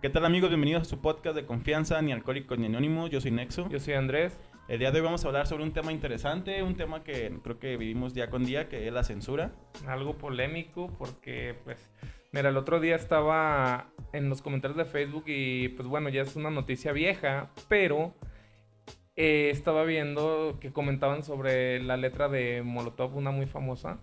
¿Qué tal amigos? Bienvenidos a su podcast de confianza, ni alcohólicos ni anónimos. Yo soy Nexo. Yo soy Andrés. El día de hoy vamos a hablar sobre un tema interesante, un tema que creo que vivimos día con día, que es la censura. Algo polémico porque, pues, mira, el otro día estaba en los comentarios de Facebook y, pues bueno, ya es una noticia vieja, pero eh, estaba viendo que comentaban sobre la letra de Molotov, una muy famosa.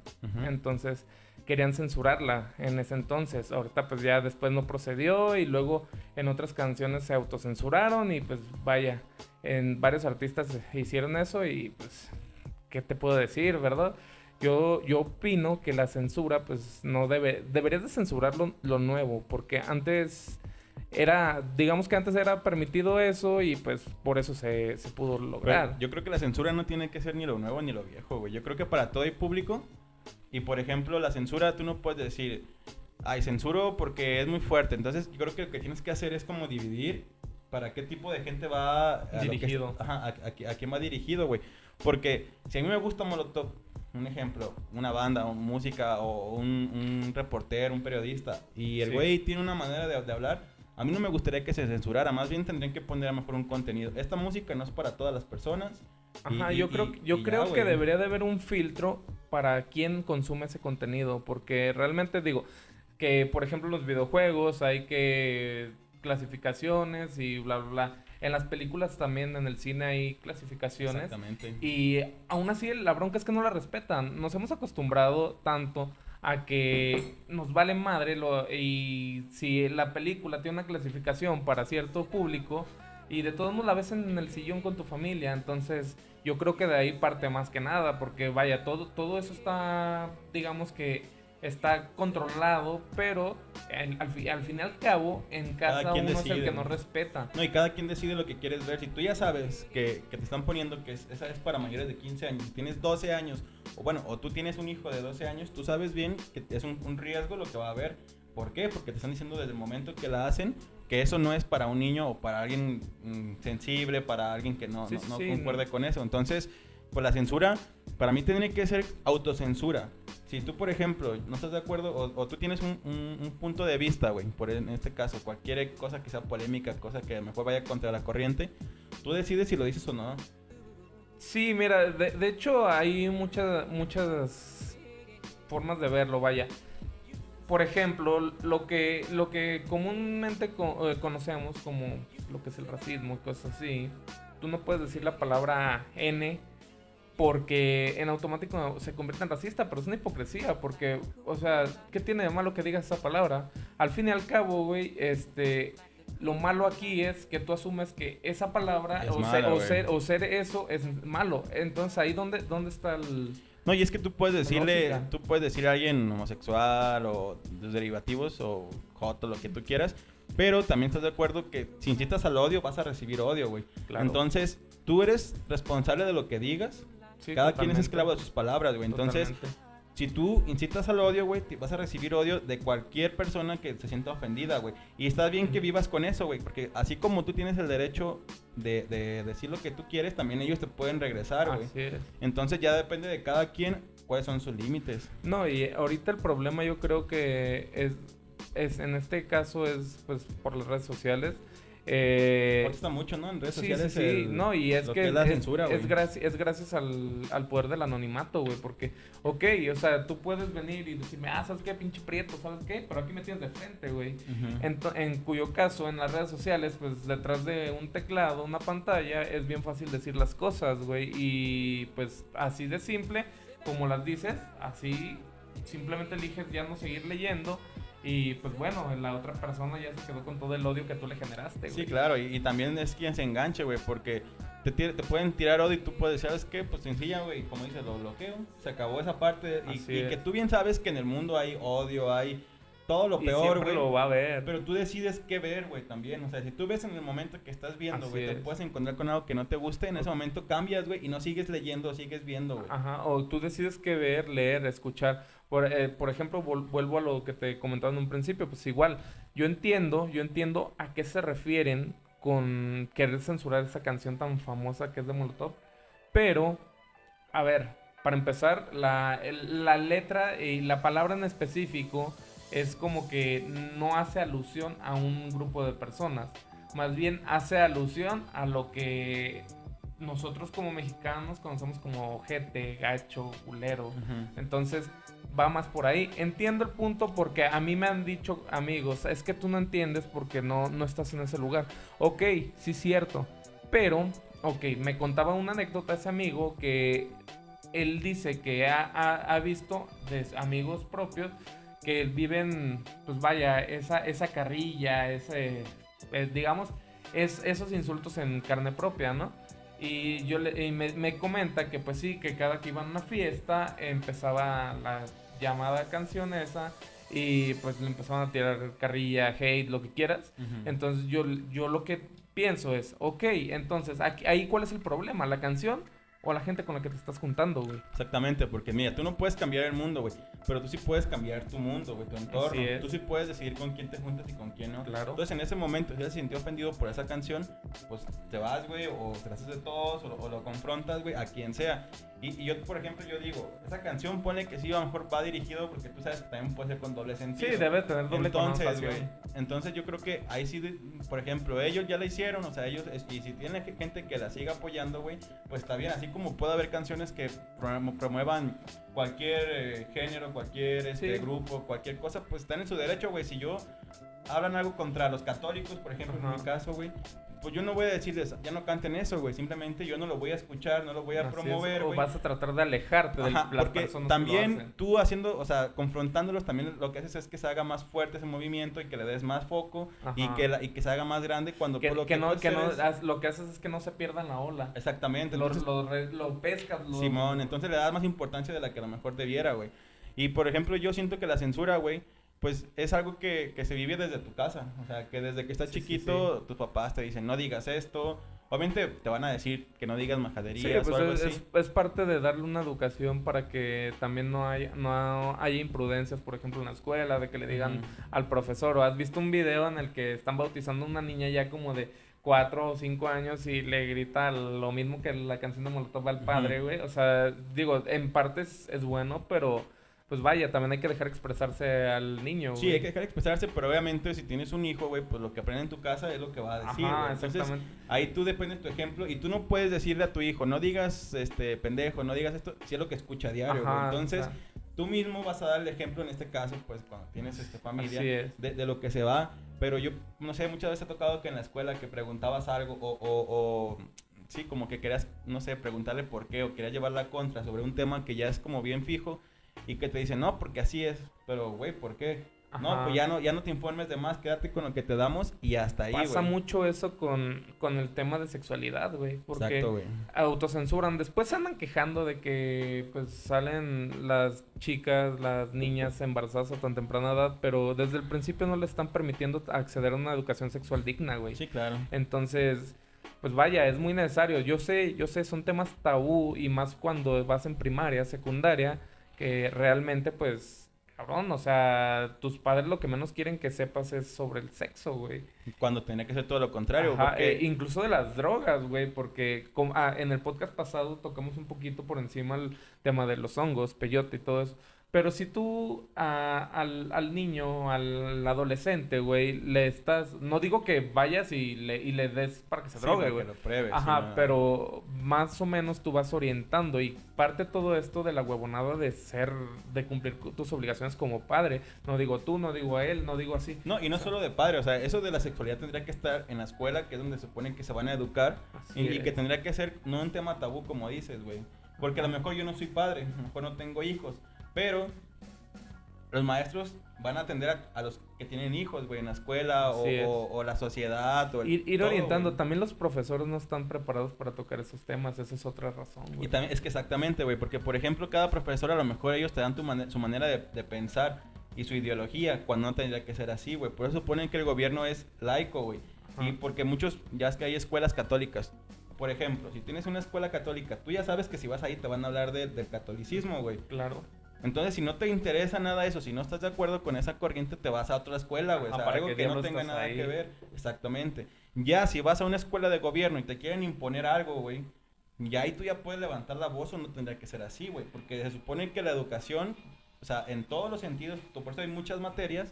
Entonces querían censurarla en ese entonces. Ahorita pues ya después no procedió y luego en otras canciones se autocensuraron y pues vaya, en varios artistas hicieron eso y pues, ¿qué te puedo decir, verdad? Yo, yo opino que la censura pues no debe, deberías de censurar lo, lo nuevo porque antes era, digamos que antes era permitido eso y pues por eso se, se pudo Pero lograr. yo creo que la censura no tiene que ser ni lo nuevo ni lo viejo, güey. Yo creo que para todo hay público. Y por ejemplo, la censura tú no puedes decir, ay, censuro porque es muy fuerte. Entonces, yo creo que lo que tienes que hacer es como dividir para qué tipo de gente va lo que- Dirigido. ajá, a, a- a quién va dirigido, güey. Porque si a mí me gusta Molotov, un ejemplo, una banda, o música, o un, un reportero, un periodista, y el Sí. güey tiene una manera de, de hablar, a mí no me gustaría que se censurara, más bien tendrían que poner a mejor un contenido. Esta música no es para todas las personas. Ajá, y- yo creo, yo ya, creo que debería de haber un filtro para quien consume ese contenido, porque realmente digo que, por ejemplo, en los videojuegos hay que clasificaciones y bla, bla, bla. En las películas también, en el cine hay clasificaciones. Exactamente. Y aún así la bronca es que no la respetan. Nos hemos acostumbrado tanto a que nos vale madre lo, y si la película tiene una clasificación para cierto público y de todos modos la ves en el sillón con tu familia, entonces yo creo que de ahí parte más que nada, porque vaya, todo, todo eso está, digamos que está controlado, pero al, al fi- al fin y al cabo en Cada casa quien uno es el que no respeta. No, y cada quien decide lo que quieres ver. Si tú ya sabes que, que te están poniendo que es- esa es para mayores de 15 años, tienes 12 años, o bueno, o tú tienes un hijo de 12 años, tú sabes bien que es un, un riesgo lo que va a haber. ¿Por qué? Porque te están diciendo desde el momento que la hacen que eso no es para un niño o para alguien mm, sensible, para alguien que no, Sí, no, sí, no sí, concuerde no. con eso. Entonces, pues la censura, para mí tiene que ser autocensura. Si tú, por ejemplo, no estás de acuerdo o, o tú tienes un, un- un punto de vista, güey, por en este caso, cualquier cosa que sea polémica, cosa que mejor vaya contra la corriente, tú decides si lo dices o no. Sí, mira, de, de hecho hay muchas, muchas formas de verlo, vaya. Por ejemplo, lo que, lo que comúnmente co- eh, conocemos como lo que es el racismo y cosas así, tú no puedes decir la palabra N porque en automático se convierte en racista, pero es una hipocresía, porque, o sea, ¿qué tiene de malo que digas esa palabra? Al fin y al cabo, güey, este, lo malo aquí es que tú asumes que esa palabra Es o, mala, ser, o, ser, o ser eso es malo. Entonces, ahí dónde, dónde está el... No, y es que tú puedes decirle, lógica. tú puedes decir a alguien homosexual o los derivativos o joto, lo que tú quieras, pero también estás de acuerdo que si incitas al odio vas a recibir odio, güey. Claro. Entonces, tú eres responsable de lo que digas. Sí, Cada quien es esclavo de sus palabras, güey. Entonces, Totalmente. si tú incitas al odio, güey, vas a recibir odio de cualquier persona que se sienta ofendida, güey. Y está bien que vivas con eso, güey, porque así como tú tienes el derecho de, de decir lo que tú quieres, también ellos te pueden regresar, güey. Entonces ya depende de cada quien cuáles son sus límites. No, y ahorita el problema yo creo que es, es en este caso es pues por las redes sociales. Eh, Cuesta mucho, ¿no? En redes sí, sociales. sí, sí. el- no, y es que, es la censura, es, es gracias al, al poder del anonimato, güey, porque, ok, o sea, tú puedes venir y decirme, ah, ¿sabes qué, pinche prieto, ¿sabes qué? Pero aquí me tienes de frente, güey. En cuyo caso, en las redes sociales, pues detrás de un teclado, una pantalla, es bien fácil decir las cosas, güey. Y pues así de simple, como las dices, así simplemente eliges ya no seguir leyendo. Y pues bueno, la otra persona ya se quedó con todo el odio que tú le generaste, güey. Sí, claro, y, y también es quien se enganche, güey, porque te, tira- te pueden tirar odio y tú puedes, ¿sabes qué? Pues sencilla, güey, como dice, lo bloqueo, se acabó esa parte. Y, Así y es. que tú bien sabes que en el mundo hay odio, hay todo lo peor, güey. lo va a ver. Pero tú decides qué ver, güey, también. O sea, si tú ves en el momento que estás viendo, güey, te es. puedes encontrar con algo que no te guste, en ese momento cambias, güey, y no sigues leyendo, sigues viendo, güey. Ajá, o tú decides qué ver, leer, escuchar. Por, eh, por ejemplo, vuelvo a lo que te comentaba en un principio, pues igual, yo entiendo, yo entiendo a qué se refieren con querer censurar esa canción tan famosa que es de Molotov, pero, a ver, para empezar, la, la letra y la palabra en específico es como que no hace alusión a un grupo de personas, más bien hace alusión a lo que nosotros como mexicanos conocemos como ojete, gacho, culero. Entonces va más por ahí. Entiendo el punto porque a mí me han dicho amigos, es que tú no entiendes porque no, no estás en ese lugar. Ok, sí cierto. Pero, ok, me contaba una anécdota ese amigo que él dice que ha, ha visto de amigos propios que viven, pues vaya, esa, esa carrilla, ese, eh, digamos, es, esos insultos en carne propia, ¿no? Y yo le, me, comenta que pues sí, que cada que iban a una fiesta empezaba la llamada canción esa y pues le empezaban a tirar carrilla, hate, lo que quieras. Entonces yo, yo lo que pienso es, ok, entonces aquí, ahí cuál es el problema, la canción o la gente con la que te estás juntando, güey. Exactamente, porque mira, tú no puedes cambiar el mundo, güey, pero tú sí puedes cambiar tu mundo, güey, tu entorno. Tú sí puedes decidir con quién te juntas y con quién no. Claro. Entonces, en ese momento, si te sintió ofendido por esa canción, pues te vas, güey, o te haces de todos, o, lo confrontas, güey, a quien sea. Y, yo, por ejemplo, yo digo, esa canción pone que sí, a lo mejor va dirigido porque tú sabes que también puede ser con doble sentido. Sí, debe tener doble entonces, güey, entonces yo creo que ahí sí, por ejemplo, ellos ya la hicieron, o sea, ellos, y si tienen gente que la siga apoyando, güey, pues está bien, así como puede haber canciones que promuevan cualquier eh, género, cualquier este, grupo, cualquier cosa, pues están en su derecho, güey. Si yo hablan algo contra los católicos, por ejemplo, en mi caso, güey, pues yo no voy a decirles, ya no canten eso, güey. Simplemente yo no lo voy a escuchar, no lo voy a promover, güey. O vas a tratar de alejarte de las porque también tú haciendo, o sea, confrontándolos, también lo que haces es que se haga más fuerte ese movimiento y que le des más foco y que, y que se haga más grande cuando que, lo que, no, que no lo que haces es que no se pierda la ola. Exactamente. Lo, lo, pescas. Simón, entonces le das más importancia de la que a lo mejor debiera, güey. Y por ejemplo, yo siento que la censura, güey, pues es algo que, que, se vive desde tu casa. O sea, que desde que estás chiquito, tus papás te dicen, no digas esto. Obviamente te van a decir que no digas majaderías pues o algo es, así. Es, parte de darle una educación para que también no haya, no haya imprudencias, por ejemplo, en la escuela, de que le digan al profesor, o has visto un video en el que están bautizando a una niña ya como de cuatro o cinco años y le grita lo mismo que la canción de Molotov al padre, güey. O sea, digo, en parte es bueno, pero pues vaya, también hay que dejar expresarse al niño. Sí, hay que dejar expresarse, pero obviamente si tienes un hijo, güey, pues lo que aprende en tu casa es lo que va a decir. Ajá, Entonces, ahí tú dependes tu ejemplo y tú no puedes decirle a tu hijo, no digas este pendejo, no digas esto, si es lo que escucha a diario. Entonces, tú mismo vas a dar el ejemplo en este caso, pues cuando tienes esta familia, de, lo que se va. Pero yo, no sé, muchas veces ha tocado que en la escuela que preguntabas algo o, o, o sí, como que querías, no sé, preguntarle por qué o querías llevarla contra sobre un tema que ya es como bien fijo y que te dicen, no, porque así es. Pero, güey, ¿por qué? No, pues ya no, ya no te informes de más, quédate con lo que te damos y hasta ahí, Pasa mucho eso con, con, el tema de sexualidad, güey. Porque Exacto, autocensuran. Después se andan quejando de que, pues, salen las chicas, las niñas embarazadas a tan temprana edad, pero desde el principio no le están permitiendo acceder a una educación sexual digna, güey. Sí, claro. Entonces, pues vaya, es muy necesario. Yo sé, yo sé, son temas tabú y más cuando vas en primaria, secundaria que realmente, pues, cabrón, o sea, tus padres lo que menos quieren que sepas es sobre el sexo, güey. Cuando tenía que ser todo lo contrario. Eh, incluso de las drogas, güey, porque ah, en el podcast pasado tocamos un poquito por encima el tema de los hongos, peyote y todo eso. Pero si tú al, al, niño, al adolescente, güey, le estás... No digo que vayas y le, y le des para que se drogue, güey. Ajá, pero más o menos tú vas orientando y parte todo esto de la huevonada de ser, de cumplir tus obligaciones como padre. No digo tú, no digo a él, no digo así. No, y no solo de padre, o sea, eso de la sexualidad tendría que estar en la escuela, que es donde se supone que se van a educar. Y, y, que tendría que ser no un tema tabú, como dices, güey. Porque a lo mejor yo no soy padre, a lo mejor no tengo hijos pero los maestros van a atender a, los que tienen hijos, güey, en la escuela o, la sociedad. O ir, orientando. También los profesores no están preparados para tocar esos temas. Esa es otra razón, güey. Y también es que exactamente, güey, porque por ejemplo, cada profesor a lo mejor ellos te dan su manera de, pensar y su ideología cuando no tendría que ser así, güey. Por eso ponen que el gobierno es laico, güey. Y porque muchos, ya es que hay escuelas católicas. Por ejemplo, si tienes una escuela católica, tú ya sabes que si vas ahí te van a hablar del catolicismo, güey. Claro. Entonces, si no te interesa nada eso, si no estás de acuerdo con esa corriente, te vas a otra escuela, güey. o sea, algo que, no tenga nada que ver. Exactamente. Ya, si vas a una escuela de gobierno y te quieren imponer algo, güey, ya ahí tú ya puedes levantar la voz o no tendría que ser así, güey. Porque se supone que la educación o sea, en todos los sentidos, por eso hay muchas materias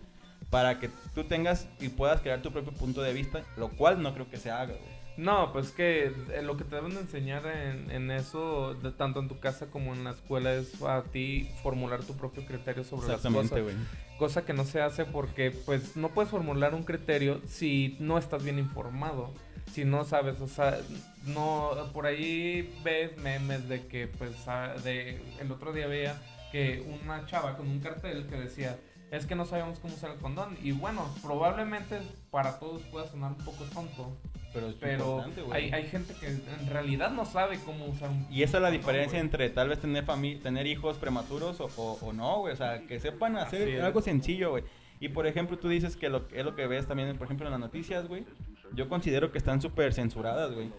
para que tú tengas y puedas crear tu propio punto de vista, lo cual no creo que se haga, güey. No, pues que eh, lo que te deben de enseñar en, en eso, de, tanto en tu casa como en la escuela, es a ti formular tu propio criterio sobre las cosas. güey. Cosa que no se hace porque, pues, no puedes formular un criterio si no estás bien informado. Si no sabes, o sea, no, por ahí ves memes de que, pues, ah, de, el otro día veía que una chava con un cartel que decía, es que no sabemos cómo usar el condón. Y bueno, probablemente para todos pueda sonar un poco tonto. Pero, pero hay, hay, gente que en realidad no sabe cómo usar un Y esa es la diferencia entre tal vez tener tener hijos prematuros o, o, no, güey. O sea, que sepan hacer algo sencillo, güey. Y por ejemplo, tú dices que lo, es lo que ves también, por ejemplo, en las noticias, güey. Yo considero que están súper censuradas, güey.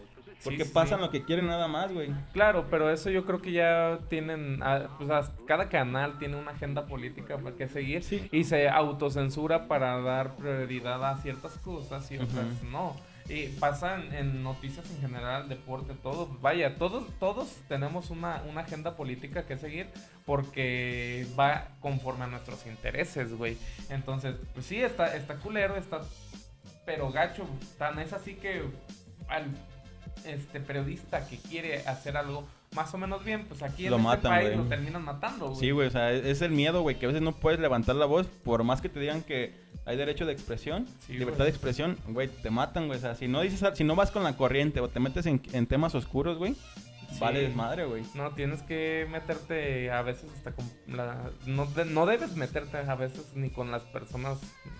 Porque pasan lo que quieren nada más, güey. Claro, pero eso yo creo que ya tienen, ah, o sea, cada canal tiene una agenda política para que seguir y se autocensura para dar prioridad a ciertas cosas y otras no. Y pasan en noticias en general, deporte, todo. Vaya, todos, todos tenemos una, una agenda política que seguir porque va conforme a nuestros intereses, güey. Entonces, pues sí, está, está culero, está pero gacho. Tan es así que al este periodista que quiere hacer algo más o menos bien, pues aquí en este país lo terminan matando, güey. Sí, güey, o sea, es el miedo, güey, que a veces no puedes levantar la voz por más que te digan que hay derecho de expresión, libertad de expresión, güey, te matan, güey. O sea, si no dices, si no vas con la corriente o te metes en, temas oscuros, güey, vale desmadre, güey. No, tienes que meterte a veces hasta con la... No, no debes meterte a veces ni con las personas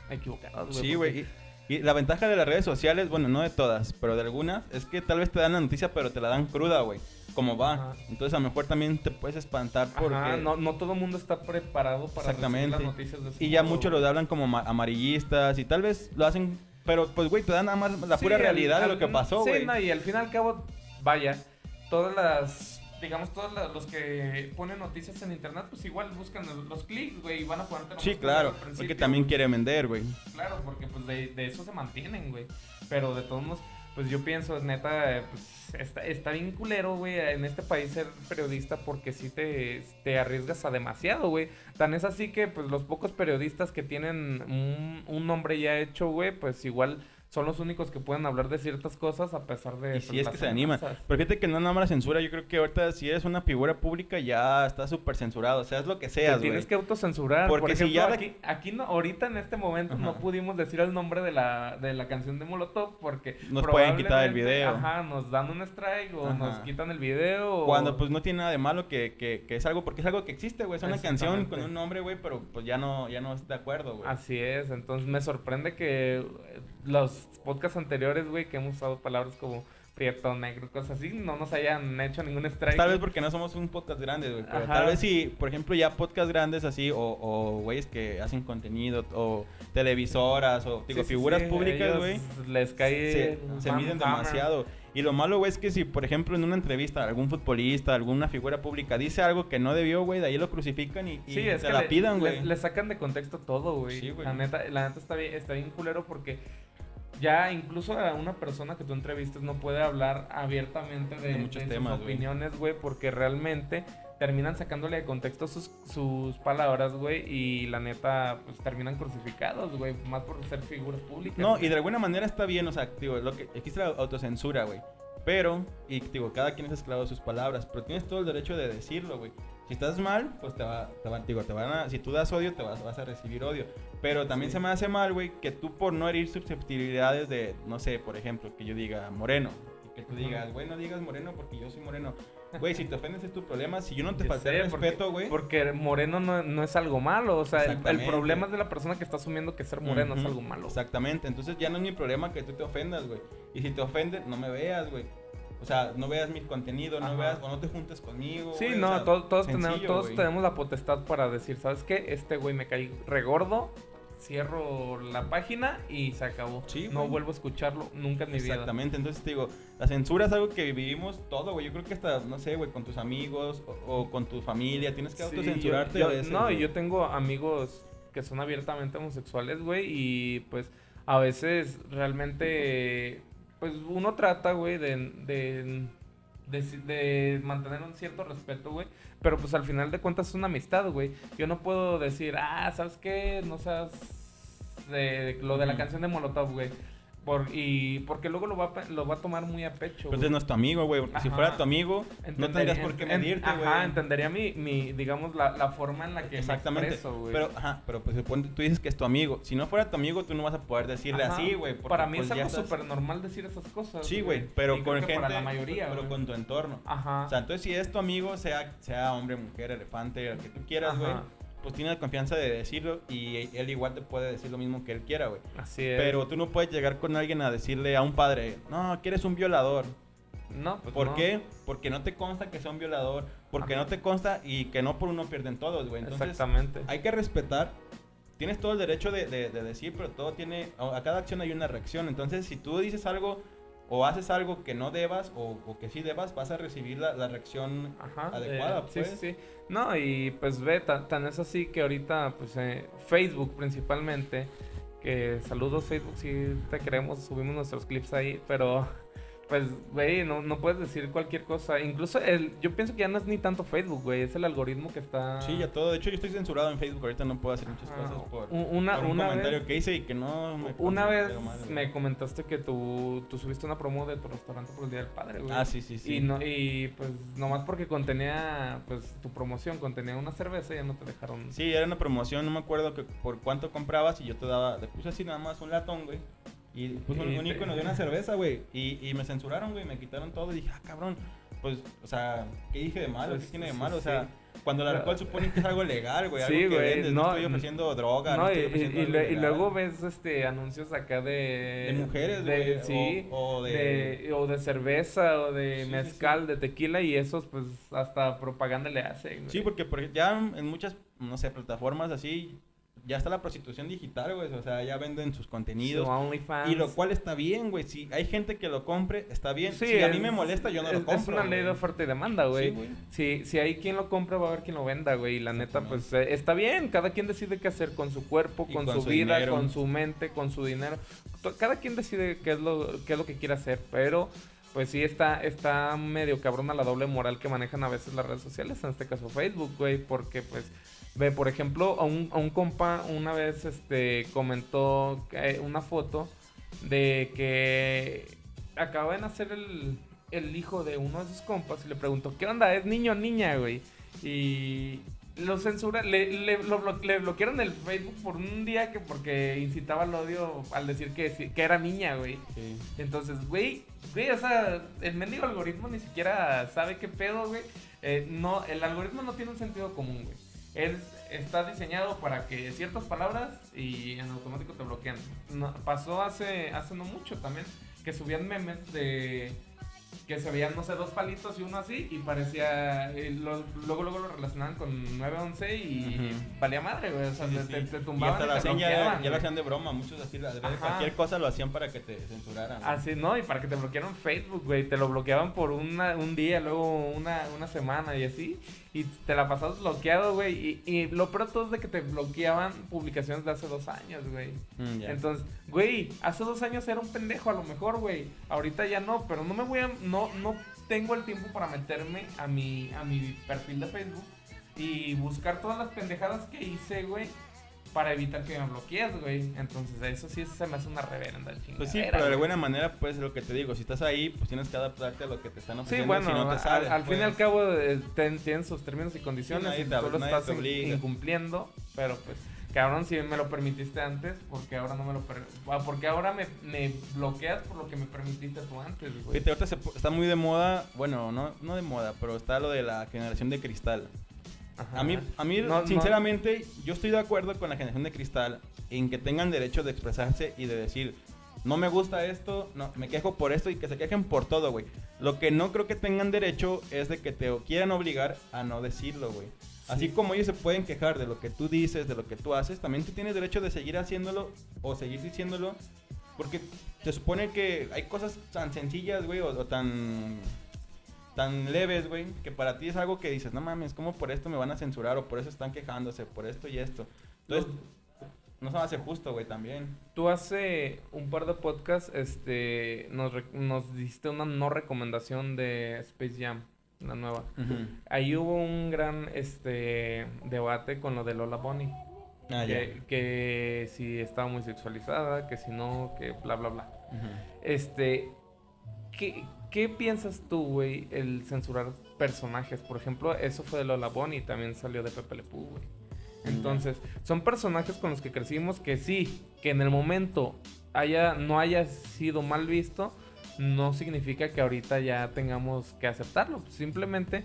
equivocadas, güey. Sí, güey. Y la ventaja de las redes sociales, bueno, no de todas, pero de algunas, es que tal vez te dan la noticia, pero te la dan cruda, güey. Como va. Entonces a lo mejor también te puedes espantar porque... Ajá, no, no todo el mundo está preparado para Exactamente. las noticias de Y ya muchos lo hablan como amarillistas y tal vez lo hacen... Pero pues, güey, te dan nada más la pura realidad de lo que pasó, güey. Sí, y al fin y al cabo, vaya, todas las digamos, todos los que ponen noticias en internet, pues igual buscan los, clics, güey, y van a ponerte Sí, claro, porque también quiere vender, güey. Claro, porque pues de, eso se mantienen, güey. Pero de todos modos, pues yo pienso, neta, pues está, está bien culero, güey, en este país ser periodista porque sí te, te arriesgas a demasiado, güey. Tan es así que, pues los pocos periodistas que tienen un, un nombre ya hecho, güey, pues igual son los únicos que pueden hablar de ciertas cosas a pesar de... Y si es que se anima. Pero fíjate que no nada más la censura, yo creo que ahorita si eres una figura pública ya está súper censurado, o sea, es lo que seas, Tienes que autocensurar. Porque si ya... Aquí, aquí no, ahorita en este momento no pudimos decir el nombre de la, de la canción de Molotov porque... Nos pueden quitar el video. Ajá, nos dan un strike o nos quitan el video. Cuando pues no tiene nada de malo que, que, que, es algo, porque es algo que existe, güey, es una canción con un nombre, güey, pero pues ya no, ya no es de acuerdo, güey. Así es, entonces me sorprende que los podcasts anteriores, güey, que hemos usado palabras como prieto, negro, cosas así, no nos hayan hecho ningún strike. Tal vez porque no somos un podcast grande, güey. Pero tal vez si, por ejemplo, ya podcast grandes así, o güeyes que hacen contenido, o televisoras, o digo, figuras públicas, güey. Les cae. Se, miden demasiado. Y lo malo, güey, es que si, por ejemplo, en una entrevista algún futbolista, alguna figura pública dice algo que no debió, güey, de ahí lo crucifican y, se la pidan, güey. Le, sacan de contexto todo, güey. Sí, la neta, la neta está bien, está bien culero porque ya incluso a una persona que tú entrevistas no puede hablar abiertamente de, muchos temas, sus opiniones, güey, porque realmente terminan sacándole de contexto sus, sus palabras, güey, y la neta, pues terminan crucificados, güey, más por ser figuras públicas. No, y de alguna manera está bien, o sea, digo, lo que existe la autocensura, güey. Pero, y digo, cada quien es esclavo de sus palabras, pero tienes todo el derecho de decirlo, güey. Si estás mal, pues te va, te va, digo, te van a, si tú das odio, te vas, vas a recibir odio. Pero también se me hace mal, güey, que tú por no herir susceptibilidades de, no sé, por ejemplo, que yo diga moreno, y que tú digas, güey, no digas moreno porque yo soy moreno. Güey, si te ofendes es tu problema. Si yo no te falté respeto, güey. Porque, moreno no, no, es algo malo. O sea, el, problema es de la persona que está asumiendo que ser moreno es algo malo. Exactamente. Entonces ya no es mi problema que tú te ofendas, güey. Y si te ofendes, no me veas, güey. O sea, no veas mi contenido, no veas, o no te juntes conmigo. Sí, no, todos, tenemos, todos tenemos la potestad para decir, ¿sabes qué? Este güey me cae regordo, cierro la página y se acabó. Sí, no vuelvo a escucharlo nunca en mi vida. Exactamente, entonces te digo, la censura es algo que vivimos todo, güey. Yo creo que hasta, no sé, güey, con tus amigos o, con tu familia, tienes que autocensurarte a veces. No, y yo tengo amigos que son abiertamente homosexuales, güey, y pues a veces realmente pues uno trata, güey, de, de, de mantener un cierto respeto, güey. Pero pues al final de cuentas es una amistad, güey. Yo no puedo decir, ah, ¿sabes qué? No seas de, lo de la canción de Molotov, güey. Por, y porque luego lo va, a, lo va a tomar muy a pecho. Pues no es tu amigo, güey. Porque si fuera tu amigo, no tendrías por qué medirte, güey. Ajá, entendería mi, mi digamos, la, la forma en la que Exactamente. me expreso, güey. Pero, ajá, pero pues tú dices que es tu amigo. Si no fuera tu amigo, tú no vas a poder decirle así, güey. Para mí pues, es algo súper normal decir esas cosas. Sí, güey, pero con gente. Para la mayoría, Pero con tu entorno. Ajá. O sea, entonces si es tu amigo, sea, sea hombre, mujer, elefante, el que tú quieras, güey pues tiene la confianza de decirlo y él igual te puede decir lo mismo que él quiera, güey. Así es. Pero tú no puedes llegar con alguien a decirle a un padre, no, que eres un violador. No, pues ¿Por qué? Porque no te consta que sea un violador, porque no te consta y que no por uno pierden todos, güey. Entonces, Exactamente. Hay que respetar. Tienes todo el derecho de, de decir, pero todo tiene. A cada acción hay una reacción. Entonces, si tú dices algo o haces algo que no debas o, que sí debas, vas a recibir la, reacción adecuada. Sí, pues. sí, sí. No, y pues ve, tan, es así que ahorita, pues eh, Facebook principalmente, que saludos Facebook, si te queremos, subimos nuestros clips ahí, pero pues, güey, no, no puedes decir cualquier cosa. Incluso el, yo pienso que ya no es ni tanto Facebook, güey, es el algoritmo que está... Sí, ya todo. De hecho, yo estoy censurado en Facebook, ahorita no puedo hacer muchas ah, cosas por, una, un comentario vez, que hice y que no... Me una vez me comentaste que tú, tú subiste una promo de tu restaurante por el Día del Padre, güey. Ah, sí, sí, sí. Y, no, y pues nomás porque contenía, pues tu promoción contenía una cerveza, ya no te dejaron... Sí, era una promoción, no me acuerdo que por cuánto comprabas y yo te daba, le puse así nada más un latón, güey. Y pues un, un ícono de una cerveza, güey. Y, y me censuraron, güey. Me quitaron todo. Y dije, ah, cabrón. Pues, o sea, ¿qué dije de malo? ¿Qué tiene de malo? O sea, cuando el alcohol supone que es algo legal, güey. Sí, güey. No, estoy ofreciendo droga. No, y, y, luego ves este anuncios acá de. De mujeres, güey. Sí. O, de... O de cerveza, o de mezcal, de tequila. Y esos, pues, hasta propaganda le hacen. Sí, porque, porque ya en muchas, no sé, plataformas así ya está la prostitución digital, güey. O sea, ya venden sus contenidos. y lo cual está bien, güey. Si hay gente que lo compre, está bien. si a mí me molesta, yo no lo compro. Es una ley de oferta y demanda, güey. si, si hay quien lo compra, va a haber quien lo venda, güey. Y la neta, pues eh, está bien. Cada quien decide qué hacer con su cuerpo, con, su, vida, con su mente, con su dinero. Cada quien decide qué es lo, qué es lo que quiere hacer. Pero pues sí está, está medio cabrona la doble moral que manejan a veces las redes sociales, en este caso Facebook, güey, porque pues Ve, por ejemplo, a un, a un compa una vez este, comentó una foto de que acaba de nacer el, el hijo de uno de sus compas y le preguntó, ¿qué onda? ¿Es niño o niña, güey? Y lo censura, le, le, le, bloquearon el Facebook por un día que porque incitaba al odio al decir que, que era niña, güey. Entonces, güey, güey, o sea, el mendigo algoritmo ni siquiera sabe qué pedo, güey. Eh, no, el algoritmo no tiene un sentido común, güey él está diseñado para que ciertas palabras y en automático te bloquean. pasó hace, hace no mucho también que subían memes de que se veían, no sé, dos palitos y uno así, y parecía. luego, luego lo relacionaban con 911 y valía madre, güey. O sea, te, tumbaban. Y hasta la ya, lo hacían de broma, muchos así, de cualquier cosa lo hacían para que te censuraran. Así, no, y para que te bloquearan Facebook, güey. Te lo bloqueaban por una, un día, luego una, una semana y así. Y te la pasabas bloqueado, güey. Y, y lo peor todo es de que te bloqueaban publicaciones de hace dos años, güey. Mm, Entonces, güey, hace dos años era un pendejo a lo mejor, güey. Ahorita ya no, pero no me voy a. No, no tengo el tiempo para meterme a mi, a mi perfil de Facebook y buscar todas las pendejadas que hice, güey para evitar que me bloquees, güey. Entonces, eso sí se me hace una reverenda chingada. Pues sí, pero de buena manera, pues lo que te digo, si estás ahí, pues tienes que adaptarte a lo que te están ofreciendo. Sí, bueno, al, fin y al pues. cabo eh, tienen sus términos y condiciones y tú lo estás incumpliendo, pero pues cabrón, si me lo permitiste antes, porque ahora no me lo ah, porque ahora me, me, bloqueas por lo que me permitiste tú antes, güey. Fíjate, ahorita está muy de moda, bueno, no, no de moda, pero está lo de la generación de cristal. A mí, a mí sinceramente, yo estoy de acuerdo con la generación de cristal en que tengan derecho de expresarse y de decir, no me gusta esto, no, me quejo por esto y que se quejen por todo, güey. Lo que no creo que tengan derecho es de que te quieran obligar a no decirlo, güey. Así como ellos se pueden quejar de lo que tú dices, de lo que tú haces, también tú tienes derecho de seguir haciéndolo o seguir diciéndolo. Porque se supone que hay cosas tan sencillas, güey, o tan tan leves, güey, que para ti es algo que dices, no mames, ¿cómo por esto me van a censurar? O por eso están quejándose, por esto y esto. Entonces, no se me hace justo, güey, también. Tú hace un par de podcasts, este, nos, nos diste una no recomendación de Space Jam, la nueva. Ahí hubo un gran, este, debate con lo de Lola Bunny. Ah, ya. que, que si estaba muy sexualizada, que si no, que bla, bla, bla. Ujú. Este, ¿qué, qué piensas tú, güey, el censurar personajes? Por ejemplo, eso fue de Lola Bunny, también salió de Pepe Le Pew, güey. Entonces, son personajes con los que crecimos que sí, que en el momento haya, no haya sido mal visto, no significa que ahorita ya tengamos que aceptarlo. Simplemente,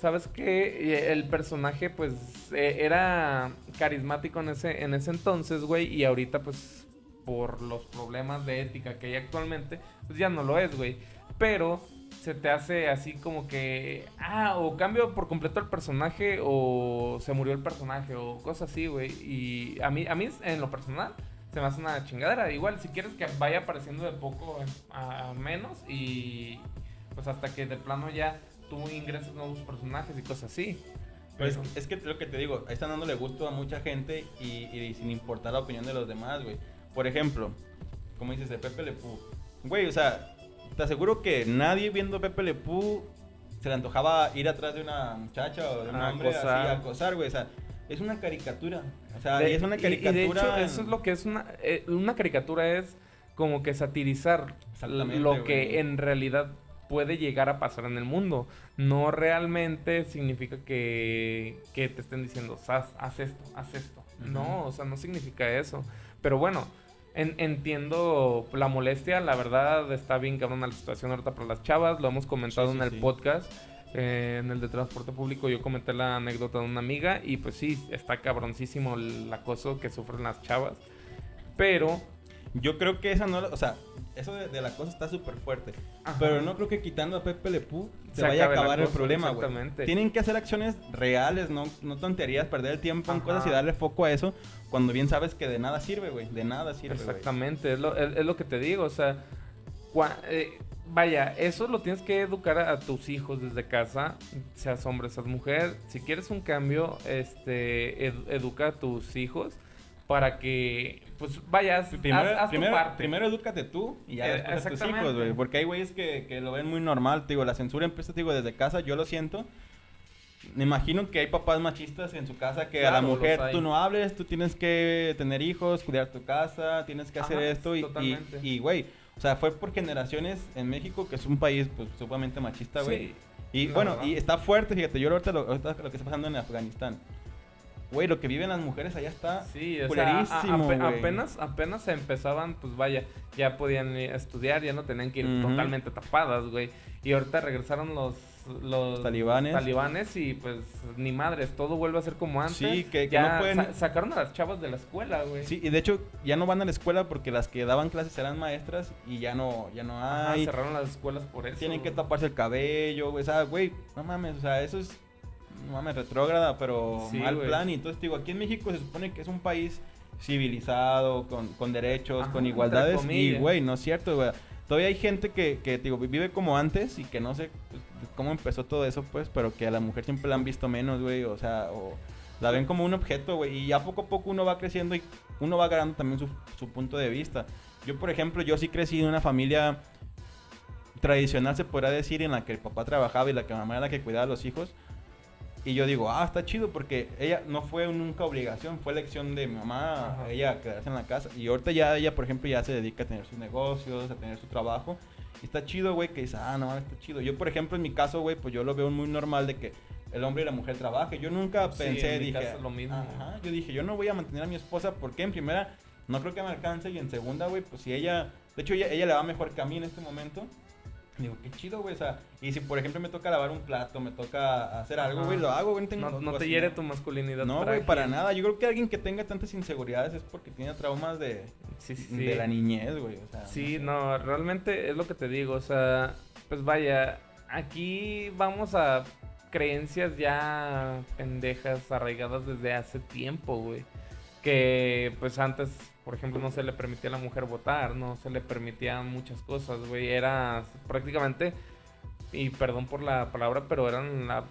¿sabes que El personaje, pues, eh, era carismático en ese, en ese entonces, güey, y ahorita, pues, por los problemas de ética que hay actualmente, pues ya no lo es, güey. Pero se te hace así como que, ah, o cambio por completo el personaje o se murió el personaje o cosas así, güey. Y a mí, a mí en lo personal se me hace una chingadera. Igual, si quieres que vaya apareciendo de poco a, a menos y pues hasta que de plano ya tú ingreses nuevos personajes y cosas así. Pues es que lo que te digo, ahí están dándole gusto a mucha gente y, y sin importar la opinión de los demás, güey. Por ejemplo, como dices, de Pepe Le Pew. Güey, o sea, te aseguro que nadie viendo Pepe Le Pew se le antojaba ir atrás de una muchacha o de un hombre así acosar. a acosar, güey. O sea, es una caricatura. O sea, De- y es una caricatura. Y, de hecho, en- eso es lo que es una. eh, una caricatura es como que satirizar lo que en realidad puede llegar a pasar en el mundo. No realmente significa que, que te estén diciendo, haz, haz esto, haz esto. Ujú. No, o sea, no significa eso. Pero bueno, en- entiendo la molestia. La verdad está bien cabrona la situación ahorita para las chavas. Lo hemos comentado Sí, sí, en el sí. podcast. eh, en el de transporte público yo comenté la anécdota de una amiga y pues sí, está cabroncísimo el acoso que sufren las chavas. Pero... Yo creo que esa no, o sea, eso de, de la cosa está súper fuerte. ajá, Pero no creo que quitando a Pepe Le Pew se, Se vaya a acabar el problema, güey. exactamente. Tienen que hacer acciones reales, no, no tonterías, perder el tiempo en cosas y darle foco a eso cuando bien sabes que de nada sirve, güey. De nada sirve. Exactamente, es lo, es, es lo que te digo, o sea, cua- eh, vaya, eso lo tienes que educar a, a tus hijos desde casa, seas hombre, seas mujer. Si quieres un cambio, este, ed- educa a tus hijos para que, pues, vayas, Primero, haz, haz tu primero, parte. primero edúcate tú y ya Eh, después a tus hijos, güey. Porque hay güeyes que, que lo ven muy normal, te digo, la censura empieza, te digo, desde casa, yo lo siento. Me imagino que hay papás machistas en su casa que a la Claro, mujer tú no hables, tú tienes que tener hijos, cuidar tu casa, tienes que hacer Ajá, esto y, y, totalmente. y, güey, o sea, fue por generaciones en México, que es un país pues sumamente machista, güey. Sí, Y bueno, verdad. y está fuerte, fíjate, yo ahorita lo, ahorita lo que está pasando en Afganistán. Güey, lo que viven las mujeres allá está Sí, o sea, a- apenas, apenas empezaban, pues vaya, ya podían estudiar, ya no tenían que ir totalmente tapadas, güey. Y ahorita regresaron los, los Talibanes. talibanes y pues ni madres, todo vuelve a ser como antes. Sí, que- que ya no pueden- sa- sacaron a las chavas de la escuela, güey. Sí, y de hecho ya no van a la escuela porque las que daban clases eran maestras y ya no, ya no Ajá, hay. cerraron las escuelas por eso. Tienen que taparse el cabello, güey. O sea, güey, no mames, o sea, eso es, no mames, retrógrada, pero Sí, mal plan. Y entonces, digo, aquí en México se supone que es un país civilizado, con, con derechos, Ajá, con igualdades. Y, güey, no es cierto, güey. Todavía hay gente que, que, digo, vive como antes y que no sé pues, cómo empezó todo eso, pues, pero que a la mujer siempre la han visto menos, güey. O sea, o la ven como un objeto, güey. Y ya poco a poco uno va creciendo y uno va ganando también su, su punto de vista. Yo, por ejemplo, yo sí crecí en una familia tradicional, se podrá decir, en la que el papá trabajaba y la que la mamá era la que cuidaba a los hijos. Y yo digo, ah, está chido porque ella no fue nunca obligación, fue elección de mi mamá, Ajá. ella quedarse en la casa. Y ahorita ya ella, por ejemplo, ya se dedica a tener sus negocios, a tener su trabajo. Y está chido, güey, que dice, ah, no, está chido. Yo, por ejemplo, en mi caso, güey, pues yo lo veo muy normal de que el hombre y la mujer trabajen. Yo nunca Sí, pensé, en mi dije, caso lo mismo. ajá, yo dije, yo no voy a mantener a mi esposa porque en primera no creo que me alcance y en segunda, güey, pues si ella, de hecho ella, ella le va mejor que a mí en este momento. Digo, qué chido, güey, o sea, y si por ejemplo me toca lavar un plato, me toca hacer algo, güey, lo hago, güey, no tengo No, no te hiere tu masculinidad. No, güey, para nada. Yo creo que alguien que tenga tantas inseguridades es porque tiene traumas de, Sí, sí, sí. de la niñez, güey, o sea. Sí, sé. no, realmente es lo que te digo, o sea, pues vaya, aquí vamos a creencias ya pendejas, arraigadas desde hace tiempo, güey. Que pues antes, por ejemplo, no se le permitía a la mujer votar, no se le permitían muchas cosas, güey. Era prácticamente, y perdón por la palabra, pero eran la,